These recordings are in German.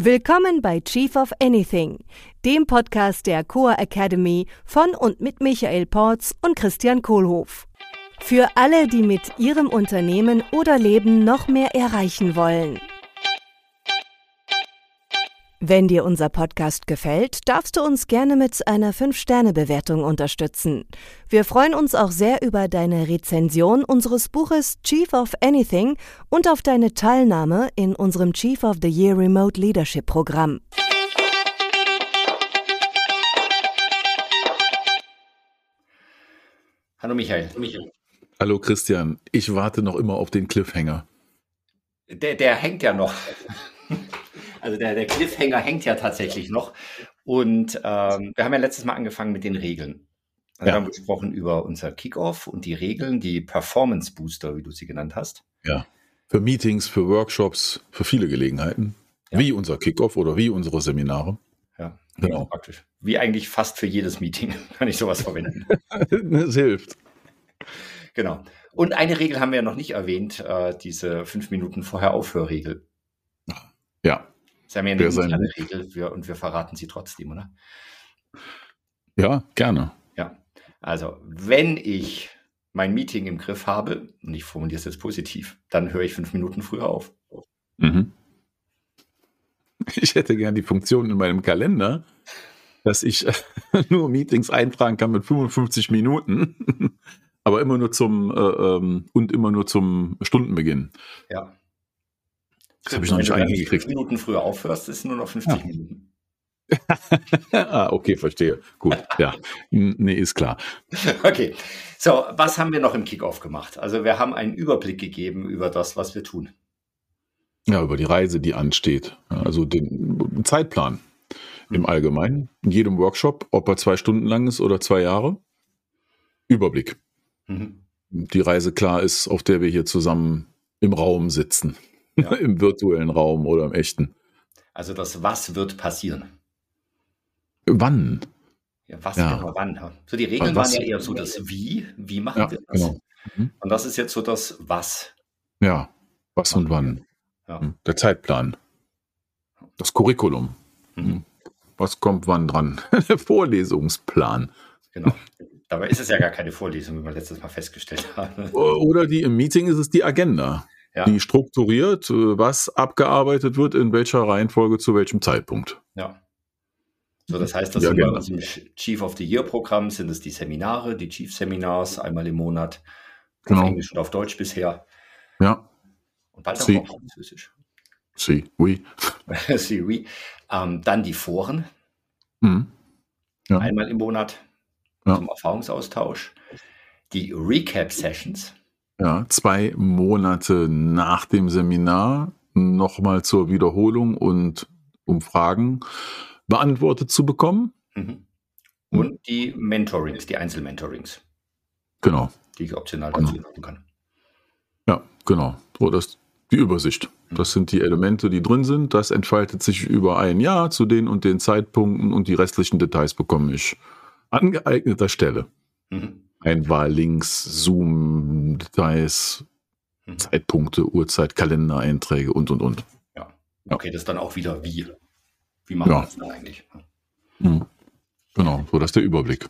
Willkommen bei Chief of Anything, dem Podcast der Coa Academy von und mit Michael Porz und Christian Kohlhoff. Für alle, die mit ihrem Unternehmen oder Leben noch mehr erreichen wollen. Wenn dir unser Podcast gefällt, darfst du uns gerne mit einer 5-Sterne-Bewertung unterstützen. Wir freuen uns auch sehr über deine Rezension unseres Buches Chief of Anything und auf deine Teilnahme in unserem Chief of the Year Remote Leadership Programm. Hallo Michael. Hallo Christian, ich warte noch immer auf den Cliffhanger. Der, der hängt ja noch. Also der, der Cliffhanger hängt ja tatsächlich noch. Und ähm, wir haben ja letztes Mal angefangen mit den Regeln. Also ja. Wir haben gesprochen über unser Kickoff und die Regeln, die Performance Booster, wie du sie genannt hast. Ja. Für Meetings, für Workshops, für viele Gelegenheiten. Ja. Wie unser Kickoff oder wie unsere Seminare. Ja, genau. Praktisch. Wie eigentlich fast für jedes Meeting kann ich sowas verwenden. Es hilft. Genau. Und eine Regel haben wir ja noch nicht erwähnt, äh, diese fünf Minuten vorher Aufhörregel. Ja. Sie haben ja eine interne Regel für, und wir verraten sie trotzdem, oder? Ja, gerne. Ja. Also, wenn ich mein Meeting im Griff habe, und ich formuliere es jetzt positiv, dann höre ich fünf Minuten früher auf. Mhm. Ich hätte gern die Funktion in meinem Kalender, dass ich nur Meetings eintragen kann mit 55 Minuten, aber immer nur zum äh, ähm, und immer nur zum Stundenbeginn. Ja. Das habe ich noch nicht eingekriegt. Wenn du Minuten früher aufhörst, ist nur noch 50 ja. Minuten. ah, okay, verstehe. Gut, ja. Nee, ist klar. Okay. So, was haben wir noch im Kickoff gemacht? Also, wir haben einen Überblick gegeben über das, was wir tun. Ja, über die Reise, die ansteht. Also den Zeitplan im mhm. Allgemeinen. In jedem Workshop, ob er zwei Stunden lang ist oder zwei Jahre. Überblick. Mhm. Die Reise klar ist, auf der wir hier zusammen im Raum sitzen. Ja. Im virtuellen Raum oder im echten. Also das Was wird passieren. Wann? Ja, was ja. genau wann? So die Regeln was, waren ja eher so das Wie, wie machen ja, wir das? Genau. Mhm. Und das ist jetzt so das Was. Ja, was und wann. Ja. Hm, der Zeitplan. Das Curriculum. Mhm. Hm, was kommt wann dran? Der Vorlesungsplan. Genau. Dabei ist es ja gar keine Vorlesung, wie wir letztes Mal festgestellt haben. Oder die im Meeting ist es die Agenda ja. die strukturiert, äh, was abgearbeitet wird, in welcher Reihenfolge zu welchem Zeitpunkt. Ja. So, das heißt, das ja, genau. im Chief of the Year Programm sind es die Seminare, die Chief Seminars einmal im Monat. Genau. Auf Englisch und auf Deutsch bisher. Ja. Und bald auch auf Französisch. Si, oui. si, oui. Ähm, dann die Foren. Mhm. Ja. Einmal im Monat ja. zum Erfahrungsaustausch. Die Recap Sessions. Ja, zwei Monate nach dem Seminar nochmal zur Wiederholung und um Fragen beantwortet zu bekommen. Mhm. Und die Mentorings, die Einzelmentorings. Genau. Die ich optional dazu genau. machen kann. Ja, genau. So, das die Übersicht. Mhm. Das sind die Elemente, die drin sind. Das entfaltet sich über ein Jahr zu den und den Zeitpunkten und die restlichen Details bekomme ich an geeigneter Stelle. Mhm. Einwahllinks, Zoom-Details, mhm. Zeitpunkte, Uhrzeit, Kalendereinträge und, und, und. Ja. Okay, das ist dann auch wieder wie. Wie machen ja. wir das dann eigentlich? Mhm. Genau, so das ist der Überblick.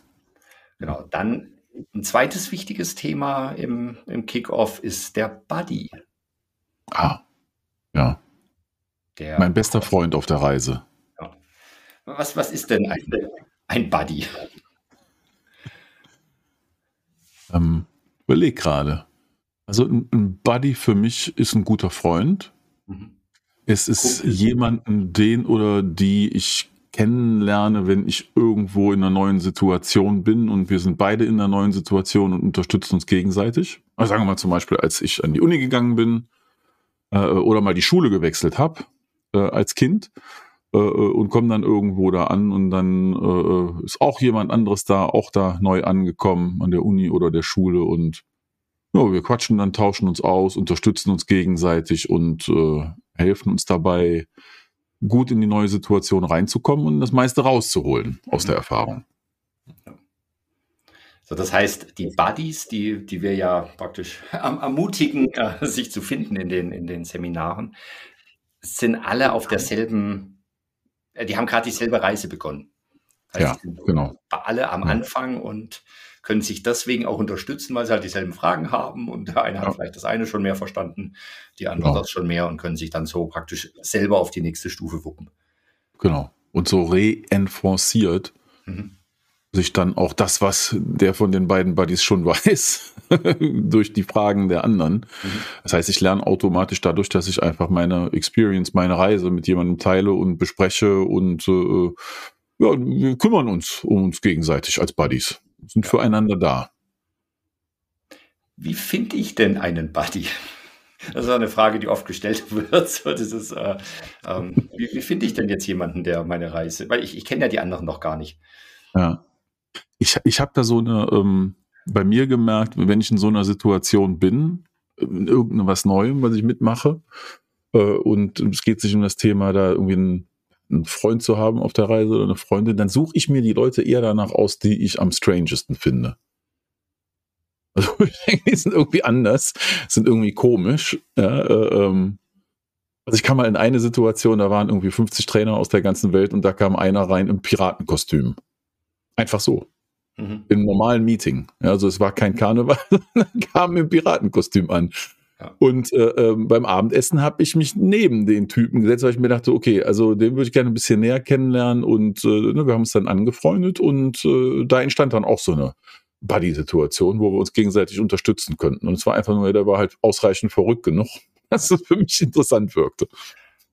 Genau, dann ein zweites wichtiges Thema im, im Kickoff ist der Buddy. Ah, ja. Der mein bester Freund auf der Reise. Ja. Was, was ist denn ein, ein Buddy? Ähm, überleg gerade. Also ein, Buddy für mich ist ein guter Freund. Mhm. Es ist Kumpel. jemanden, den oder die ich kennenlerne, wenn ich irgendwo in einer neuen Situation bin und wir sind beide in einer neuen Situation und unterstützen uns gegenseitig. Also sagen wir mal zum Beispiel, als ich an die Uni gegangen bin äh, oder mal die Schule gewechselt habe äh, als Kind äh, äh, und komme dann irgendwo da an und dann äh, ist auch jemand anderes da, auch da neu angekommen an der Uni oder der Schule und ja, wir quatschen dann, tauschen uns aus, unterstützen uns gegenseitig und äh, helfen uns dabei, gut in die neue Situation reinzukommen und das meiste rauszuholen aus der Erfahrung. So, das heißt, die Buddies, die, die wir ja praktisch ermutigen, äh, sich zu finden in den, in den Seminaren, sind alle auf derselben äh, die haben gerade dieselbe Reise begonnen. Heißt, ja, genau. Alle am Anfang und können sich deswegen auch unterstützen, weil sie halt dieselben Fragen haben und der eine ja. hat vielleicht das eine schon mehr verstanden, die andere genau. das schon mehr und können sich dann so praktisch selber auf die nächste Stufe wuppen. Genau. Und so reinforciert mhm. Sich dann auch das, was der von den beiden Buddies schon weiß, durch die Fragen der anderen. Mhm. Das heißt, ich lerne automatisch dadurch, dass ich einfach meine Experience, meine Reise mit jemandem teile und bespreche und äh, ja, wir kümmern uns um uns gegenseitig als Buddies, sind ja. füreinander da. Wie finde ich denn einen Buddy? Das ist eine Frage, die oft gestellt wird. So, ist, äh, ähm, wie, wie finde ich denn jetzt jemanden, der meine Reise, weil ich, ich kenne ja die anderen noch gar nicht. Ja. Ich, ich habe da so eine, ähm, bei mir gemerkt, wenn ich in so einer Situation bin, in irgendwas Neuem, was ich mitmache, äh, und es geht sich um das Thema, da irgendwie ein einen Freund zu haben auf der Reise oder eine Freundin, dann suche ich mir die Leute eher danach aus, die ich am strangesten finde. Also ich denke, die sind irgendwie anders, sind irgendwie komisch. Ja, äh, ähm, also ich kam mal in eine Situation, da waren irgendwie 50 Trainer aus der ganzen Welt und da kam einer rein im Piratenkostüm. Einfach so. Mhm. Im normalen Meeting. Ja, also es war kein Karneval, kam im Piratenkostüm an. Und äh, äh, beim Abendessen habe ich mich neben den Typen gesetzt, weil ich mir dachte, okay, also den würde ich gerne ein bisschen näher kennenlernen und äh, ne, wir haben uns dann angefreundet und äh, da entstand dann auch so eine Buddy-Situation, wo wir uns gegenseitig unterstützen könnten. Und es war einfach nur, der war halt ausreichend verrückt genug, dass es für mich interessant wirkte.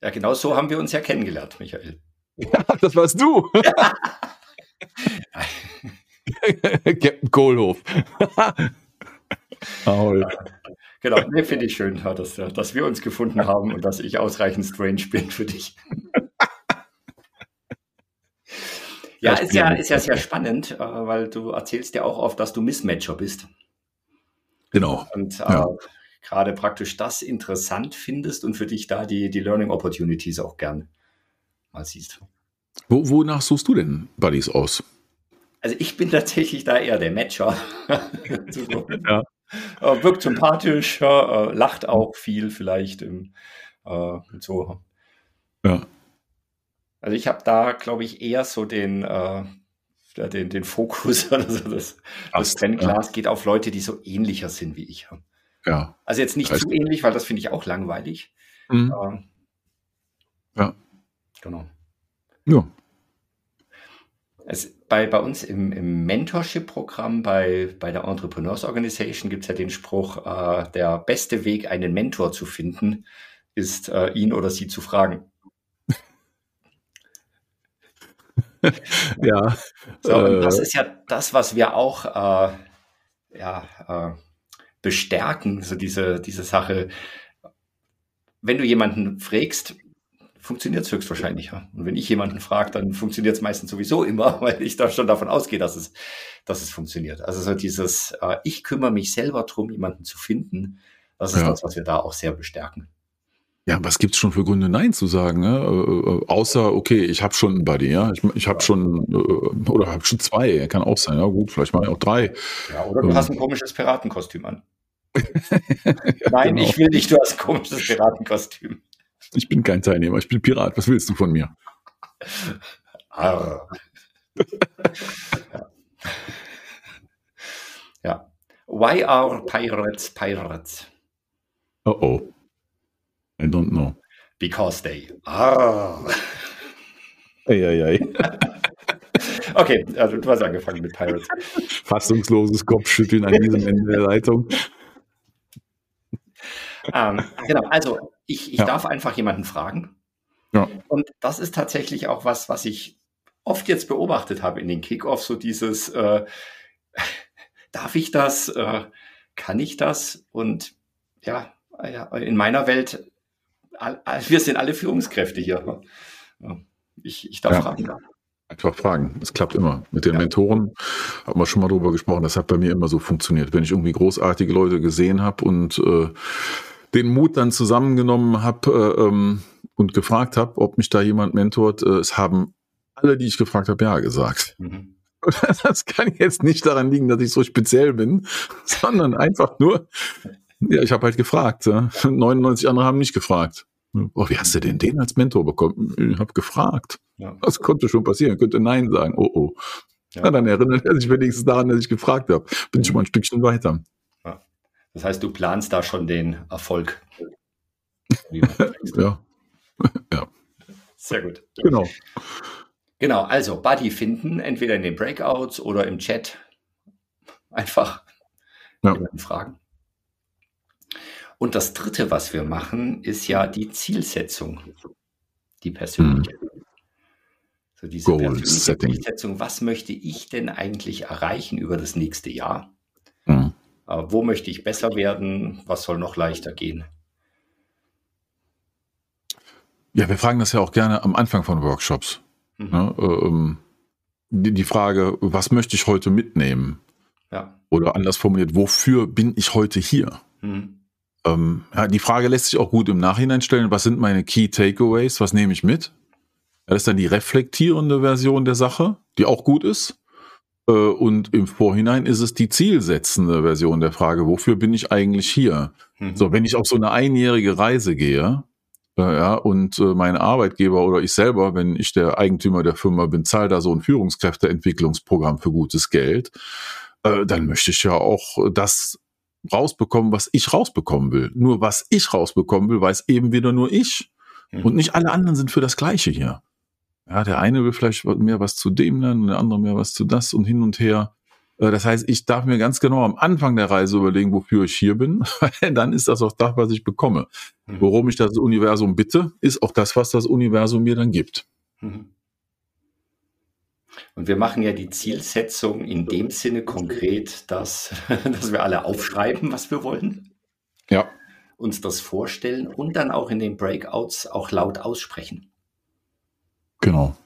Ja, genau so haben wir uns ja kennengelernt, Michael. Ja, das warst du. Captain Kohlhoff. Ahoi. Genau, nee, finde ich schön, dass, dass wir uns gefunden haben und dass ich ausreichend strange bin für dich. ja, ist ja, ist ja sehr spannend, äh, weil du erzählst ja auch oft, dass du Mismatcher bist. Genau. Und äh, ja. gerade praktisch das interessant findest und für dich da die, die Learning Opportunities auch gern mal siehst. Wo, wonach suchst du denn Buddies aus? Also ich bin tatsächlich da eher der Matcher. ja. Äh, wirkt sympathisch, äh, lacht auch viel vielleicht im, äh, so. Ja. Also ich habe da, glaube ich, eher so den, äh, den, den Fokus, also das, das Brennglas ja. geht auf Leute, die so ähnlicher sind wie ich. Ja. Also jetzt nicht zu ähnlich, weil das finde ich auch langweilig. Mhm. Äh, ja. Genau. Ja. Es, bei, bei uns im, im Mentorship-Programm bei, bei der Entrepreneurs Organization gibt es ja den Spruch, äh, der beste Weg, einen Mentor zu finden, ist, äh, ihn oder sie zu fragen. ja. So, äh, das ist ja das, was wir auch äh, ja, äh, bestärken, so diese, diese Sache. Wenn du jemanden fragst, funktioniert es höchstwahrscheinlich. Ja. Und wenn ich jemanden frage, dann funktioniert es meistens sowieso immer, weil ich da schon davon ausgehe, dass es, dass es funktioniert. Also so dieses, äh, ich kümmere mich selber darum, jemanden zu finden, das ist ja. das, was wir da auch sehr bestärken. Ja, was gibt's schon für Gründe, Nein zu sagen? Ne? Äh, äh außer, okay, ich habe schon einen Buddy, ja. Ich, ich habe schon, äh, oder habe schon zwei, kann auch sein, ja gut, vielleicht ich auch drei. Ja, oder du ähm. hast ein komisches Piratenkostüm an. Nein, genau. ich will nicht, du hast ein komisches Piratenkostüm. Ich bin kein Teilnehmer, ich bin Pirat. Was willst du von mir? Ah. ja. ja. Why are pirates pirates? Oh oh. I don't know. Because they are. Eieiei. okay, also du hast angefangen mit Pirates. Fassungsloses Kopfschütteln an diesem Ende der Leitung. Ähm, genau, also ich, ich ja. darf einfach jemanden fragen. Ja. Und das ist tatsächlich auch was, was ich oft jetzt beobachtet habe in den Kickoffs, so dieses, äh, darf ich das, äh, kann ich das? Und ja, in meiner Welt, wir sind alle Führungskräfte hier. Ich, ich darf ja. fragen. Einfach fragen. Es klappt immer. Mit den ja. Mentoren haben wir schon mal drüber gesprochen. Das hat bei mir immer so funktioniert. Wenn ich irgendwie großartige Leute gesehen habe und äh, den Mut dann zusammengenommen habe äh, ähm, und gefragt habe, ob mich da jemand mentort. Äh, es haben alle, die ich gefragt habe, ja gesagt. Mhm. Das kann jetzt nicht daran liegen, dass ich so speziell bin, sondern einfach nur, ja, ich habe halt gefragt. Ja. 99 andere haben nicht gefragt. Oh, wie hast du denn den als Mentor bekommen? Ich habe gefragt. Ja. Das konnte schon passieren, könnte Nein sagen. Oh oh. Ja. Na, dann erinnert er sich wenigstens daran, dass ich gefragt habe. Bin ich schon mal ein Stückchen weiter. Das heißt, du planst da schon den Erfolg. ja. ja. Sehr gut. Genau. Genau, also Buddy finden, entweder in den Breakouts oder im Chat. Einfach ja. fragen. Und das Dritte, was wir machen, ist ja die Zielsetzung, die persönliche. Hm. So diese Goal persönliche Setting. Zielsetzung, was möchte ich denn eigentlich erreichen über das nächste Jahr? Hm. Äh, wo möchte ich besser werden? Was soll noch leichter gehen? Ja, wir fragen das ja auch gerne am Anfang von Workshops. Mhm. Ja, äh, ähm, die, die, Frage, was möchte ich heute mitnehmen? Ja. Oder anders formuliert, wofür bin ich heute hier? Mhm. Ähm, ja, die Frage lässt sich auch gut im Nachhinein stellen. Was sind meine Key Takeaways? Was nehme ich mit? das ist dann die reflektierende Version der Sache, die auch gut ist. Äh, und im Vorhinein ist es die zielsetzende Version der Frage, wofür bin ich eigentlich hier? Mhm. So, wenn ich auf so eine einjährige Reise gehe, äh, ja, und äh, mein Arbeitgeber oder ich selber, wenn ich der Eigentümer der Firma bin, zahle da so ein Führungskräfteentwicklungsprogramm für gutes Geld, dann möchte ich ja auch das rausbekommen, was ich rausbekommen will. Nur was ich rausbekommen will, weiß eben wieder nur ich. Mhm. Und nicht alle anderen sind für das Gleiche hier. Ja, der eine will vielleicht mehr was zu dem lernen, der andere mehr was zu das und hin und her. Äh, das heißt, ich darf mir ganz genau am Anfang der Reise überlegen, wofür ich hier bin. Dann ist das auch das, was ich bekomme. Mhm. Worum ich das Universum bitte, ist auch das, was das Universum mir dann gibt. Mhm. Und wir machen ja die Zielsetzung in dem Sinne konkret, dass, dass wir alle aufschreiben, was wir wollen. Ja. Uns das vorstellen und dann auch in den Breakouts auch laut aussprechen. Genau.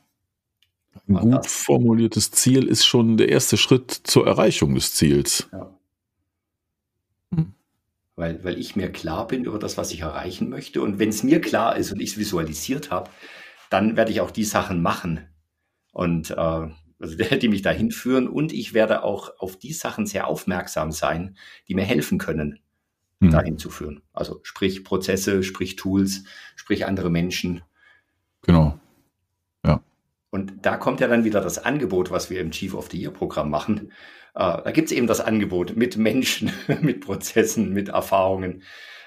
Ein gut das. formuliertes Ziel ist schon der erste Schritt zur Erreichung des Ziels. Ja. Hm. Weil, weil ich mir klar bin über das, was ich erreichen möchte. Und wenn es mir klar ist und ich es visualisiert habe, dann werde ich auch die Sachen machen. Und äh, also die mich dahin führen. Und ich werde auch auf die Sachen sehr aufmerksam sein, die mir helfen können, hm. dahin zu führen. Also sprich Prozesse, sprich Tools, sprich andere Menschen. Genau. Und da kommt ja dann wieder das Angebot, was wir im Chief of the Year Programm machen. Äh, da gibt es eben das Angebot mit Menschen, mit Prozessen, mit Erfahrungen.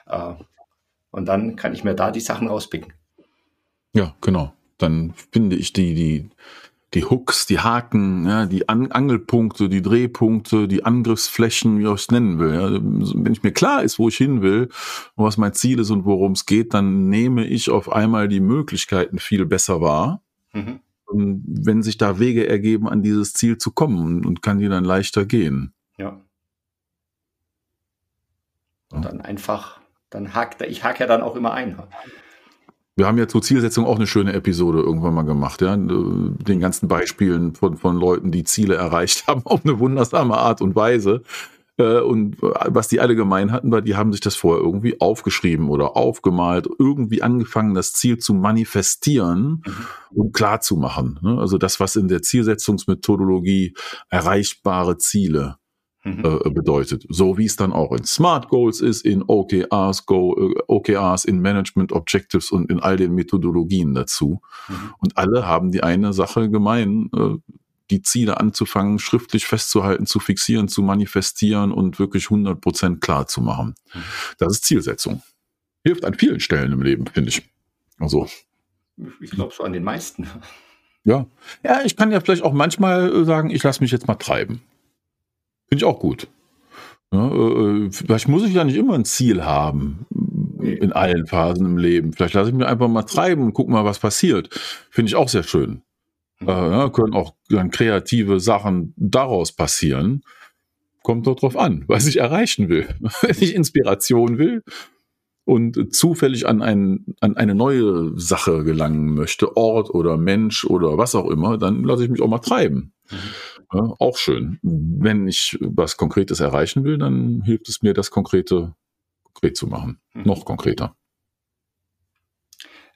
Äh, und dann kann ich mir da die Sachen rauspicken. Ja, genau. Dann finde ich die, die, die Hooks, die Haken, ja, die An Angelpunkte, die Drehpunkte, die Angriffsflächen, wie ich es nennen will. Ja. Wenn ich mir klar ist, wo ich hin will und was mein Ziel ist und worum es geht, dann nehme ich auf einmal die Möglichkeiten viel besser wahr. Mhm wenn sich da Wege ergeben, an dieses Ziel zu kommen und kann die dann leichter gehen. Ja. Und dann einfach, dann hakt, ich hake ja dann auch immer ein. Wir haben ja zur Zielsetzung auch eine schöne Episode irgendwann mal gemacht, ja. Den ganzen Beispielen von, von Leuten, die Ziele erreicht haben, auf eine wundersame Art und Weise. Äh, und was die alle gemein hatten, war, die haben sich das vorher irgendwie aufgeschrieben oder aufgemalt, irgendwie angefangen, das Ziel zu manifestieren mhm. und klar zu machen. Ne? Also das, was in der Zielsetzungsmethodologie erreichbare Ziele mhm. äh, bedeutet. So wie es dann auch in Smart Goals ist, in OKRs, Go, äh, OKRs, in Management Objectives und in all den Methodologien dazu. Mhm. Und alle haben die eine Sache gemein, äh, die Ziele anzufangen, schriftlich festzuhalten, zu fixieren, zu manifestieren und wirklich 100 Prozent klar zu machen. Mhm. Das ist Zielsetzung. Hilft an vielen Stellen im Leben, finde ich. Also. Ich glaube so an den meisten. Ja. Ja, ich kann ja vielleicht auch manchmal äh, sagen, ich lasse mich jetzt mal treiben. Finde ich auch gut. Ja, äh, vielleicht muss ich ja nicht immer ein Ziel haben in allen Phasen im Leben. Vielleicht lasse ich mich einfach mal treiben und guck mal, was passiert. Finde ich auch sehr schön. Äh, können auch dann kreative Sachen daraus passieren. Kommt doch drauf an, was ich erreichen will. Wenn ich Inspiration will und zufällig an, ein, an eine neue Sache gelangen möchte, Ort oder Mensch oder was auch immer, dann lasse ich mich auch mal treiben. Mhm. Ja, auch schön. Wenn ich was Konkretes erreichen will, dann hilft es mir, das Konkrete konkret zu machen. Mhm. Noch konkreter.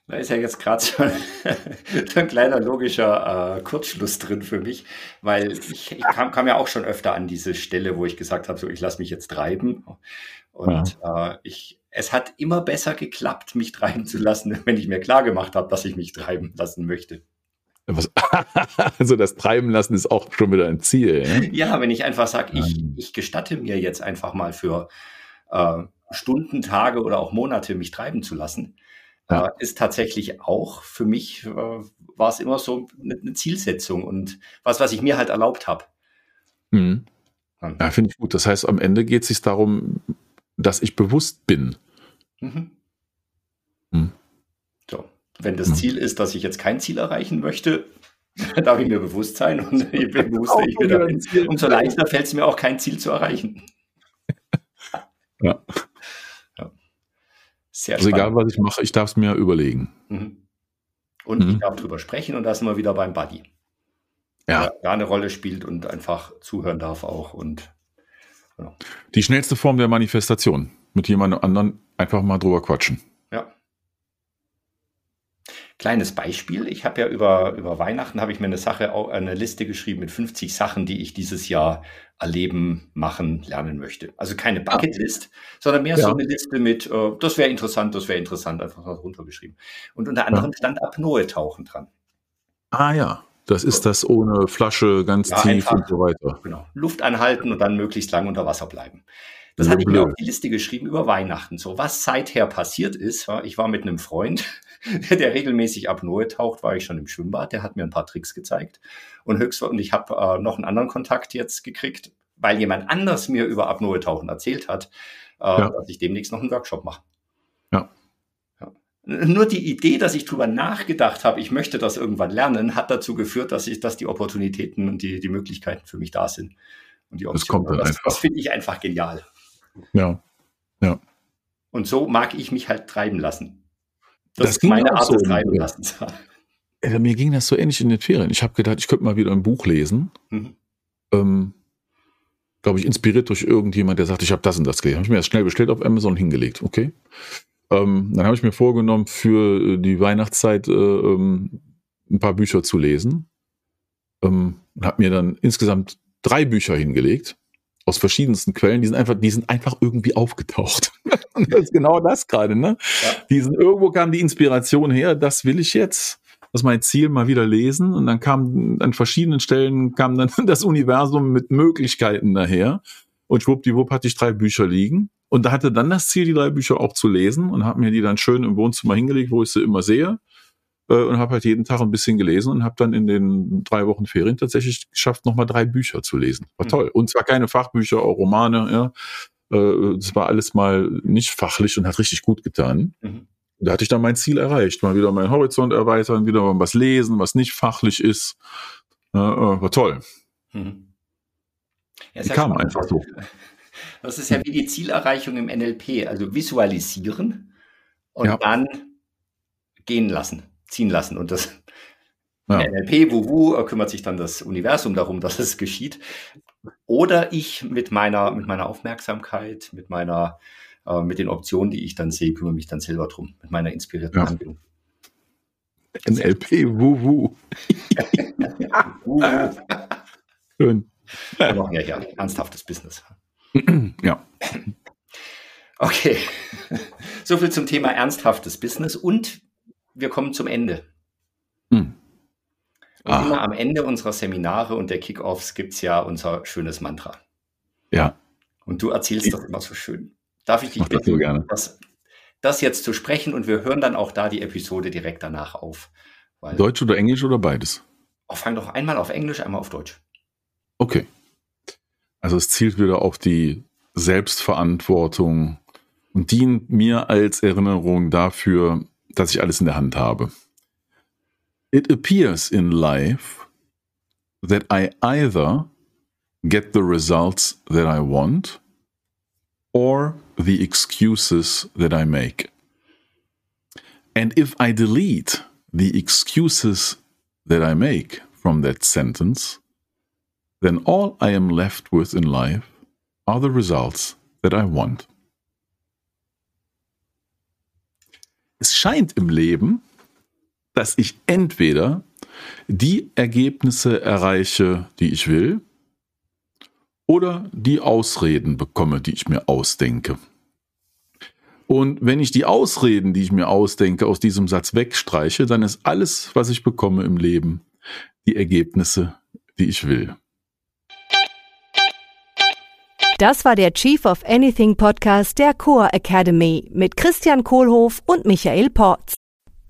Da ist ja jetzt gerade so, so, ein kleiner logischer äh, Kurzschluss drin für mich, weil ich, ich kam, kam, ja auch schon öfter an diese Stelle, wo ich gesagt habe, so ich lasse mich jetzt treiben. Und ja. äh, ich, es hat immer besser geklappt, mich treiben zu lassen, wenn ich mir klar gemacht habe, dass ich mich treiben lassen möchte. Also das Treiben lassen ist auch schon wieder ein Ziel. Ne? Ja, wenn ich einfach sage, ich, ich gestatte mir jetzt einfach mal für äh, Stunden, Tage oder auch Monate mich treiben zu lassen, ja. ist tatsächlich auch für mich, äh, war es immer so eine, Zielsetzung und was, was ich mir halt erlaubt habe. Mhm. Ja, finde ich gut. Das heißt, am Ende geht es sich darum, dass ich bewusst bin. Mhm. Mhm. So. Wenn das mhm. Ziel ist, dass ich jetzt kein Ziel erreichen möchte, darf ich mir bewusst sein und je bewusster ich mir darin, umso leichter fällt es mir auch kein Ziel zu erreichen. Ja. Sehr also spannend. egal, was ich mache, ich darf es mir überlegen. Mhm. Und mhm. ich darf drüber sprechen und da sind wir wieder beim Buddy. Ja. Der da eine Rolle spielt und einfach zuhören darf auch. Und genau. Die schnellste Form der Manifestation. Mit jemand anderen einfach mal drüber quatschen. Kleines Beispiel. Ich habe ja über, über Weihnachten habe ich mir eine Sache, eine Liste geschrieben mit 50 Sachen, die ich dieses Jahr erleben, machen, lernen möchte. Also keine Bucketlist, sondern mehr ja. so eine Liste mit, uh, das wäre interessant, das wäre interessant, einfach mal runtergeschrieben. Und unter anderem stand Apnoe-Tauchen dran. Ah ja, das ist das ohne Flasche, ganz ja, tief einfach, und so weiter. Genau. Luft anhalten und dann möglichst lang unter Wasser bleiben. Das hatte ich mir auf die Liste geschrieben über Weihnachten. So, was seither passiert ist, ich war mit einem Freund, der regelmäßig Apnoe taucht, war ich schon im Schwimmbad. Der hat mir ein paar Tricks gezeigt. Und höchst, und ich habe äh, noch einen anderen Kontakt jetzt gekriegt, weil jemand anders mir über Apnoe tauchen erzählt hat, äh, ja. dass ich demnächst noch einen Workshop mache. Ja. ja. Nur die Idee, dass ich drüber nachgedacht habe, ich möchte das irgendwann lernen, hat dazu geführt, dass ich, dass die Opportunitäten und die, die Möglichkeiten für mich da sind. Und die Option, das kommt dann das, das finde ich einfach genial. Ja. Ja. Und so mag ich mich halt treiben lassen. Das, das ist meine Art so des Treibenlassens. Ja, mir ging das so ähnlich in den Ferien. Ich habe gedacht, ich könnte mal wieder ein Buch lesen. Mhm. Ähm, Glaube ich, inspiriert durch irgendjemand, der sagt, ich habe das und das gelesen. Habe ich mir das schnell bestellt auf Amazon hingelegt. Okay. Ähm, dann habe ich mir vorgenommen, für die Weihnachtszeit äh, ähm, ein paar Bücher zu lesen. Ähm, habe mir dann insgesamt drei Bücher hingelegt aus verschiedensten Quellen, die sind einfach, die sind einfach irgendwie aufgetaucht. Und das ist genau das gerade, ne? Ja. Die sind, irgendwo kam die Inspiration her, das will ich jetzt. Das ist mein Ziel, mal wieder lesen. Und dann kam an verschiedenen Stellen kam dann das Universum mit Möglichkeiten daher. Und schwuppdiwupp hatte ich drei Bücher liegen. Und da hatte dann das Ziel, die drei Bücher auch zu lesen und habe mir die dann schön im Wohnzimmer hingelegt, wo ich sie immer sehe. Äh, und habe halt jeden Tag ein bisschen gelesen und habe dann in den drei Wochen Ferien tatsächlich geschafft, nochmal drei Bücher zu lesen. War mhm. toll. Und zwar keine Fachbücher, auch Romane, ja. Äh, das war alles mal nicht fachlich und hat richtig gut getan. Mhm. Da hatte ich dann mein Ziel erreicht. Mal wieder meinen Horizont erweitern, wieder mal was lesen, was nicht fachlich ist. Äh, war toll. Mhm. Ja, die kam einfach so. Das ist ja wie die Zielerreichung im NLP, also visualisieren und ja. dann gehen lassen ziehen lassen. Und das ja. NLP, Wuhu, kümmert sich dann das Universum darum, dass es geschieht. Oder ich mit meiner, mit meiner Aufmerksamkeit, mit meiner, äh, mit den Optionen, die ich dann sehe, kümmere mich dann selber drum, mit meiner inspirierten ja. Handlung. NLP, Wuhu. Schön. Wir machen ja hier ernsthaftes Business. Ja. Okay. So viel zum Thema ernsthaftes Business und wir kommen zum Ende. Hm. Und ah. immer am Ende unserer Seminare und der Kickoffs gibt es ja unser schönes Mantra. Ja. Und du erzählst das immer so schön. Darf ich dich bitten, das, das, das, jetzt zu sprechen und wir hören dann auch da die Episode direkt danach auf. Deutsch oder Englisch oder beides? Oh, fang doch einmal auf Englisch, einmal auf Deutsch. Okay. Also es zielt wieder auf die Selbstverantwortung und dient mir als Erinnerung dafür, dass ich alles in der Hand habe. It appears in life that I either get the results that I want or the excuses that I make. And if I delete the excuses that I make from that sentence, then all I am left with in life are the results that I want. Es scheint im Leben, dass ich entweder die Ergebnisse erreiche, die ich will, oder die Ausreden bekomme, die ich mir ausdenke. Und wenn ich die Ausreden, die ich mir ausdenke, aus diesem Satz wegstreiche, dann ist alles, was ich bekomme im Leben, die Ergebnisse, die ich will. Das war der Chief of Anything Podcast der Core Academy mit Christian Kohlhoff und Michael Porz.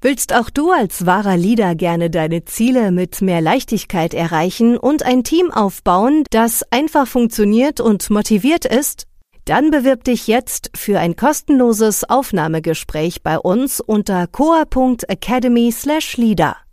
Willst auch du als wahrer Leader gerne deine Ziele mit mehr Leichtigkeit erreichen und ein Team aufbauen, das einfach funktioniert und motiviert ist? Dann bewirb dich jetzt für ein kostenloses Aufnahmegespräch bei uns unter coa.academy/leader.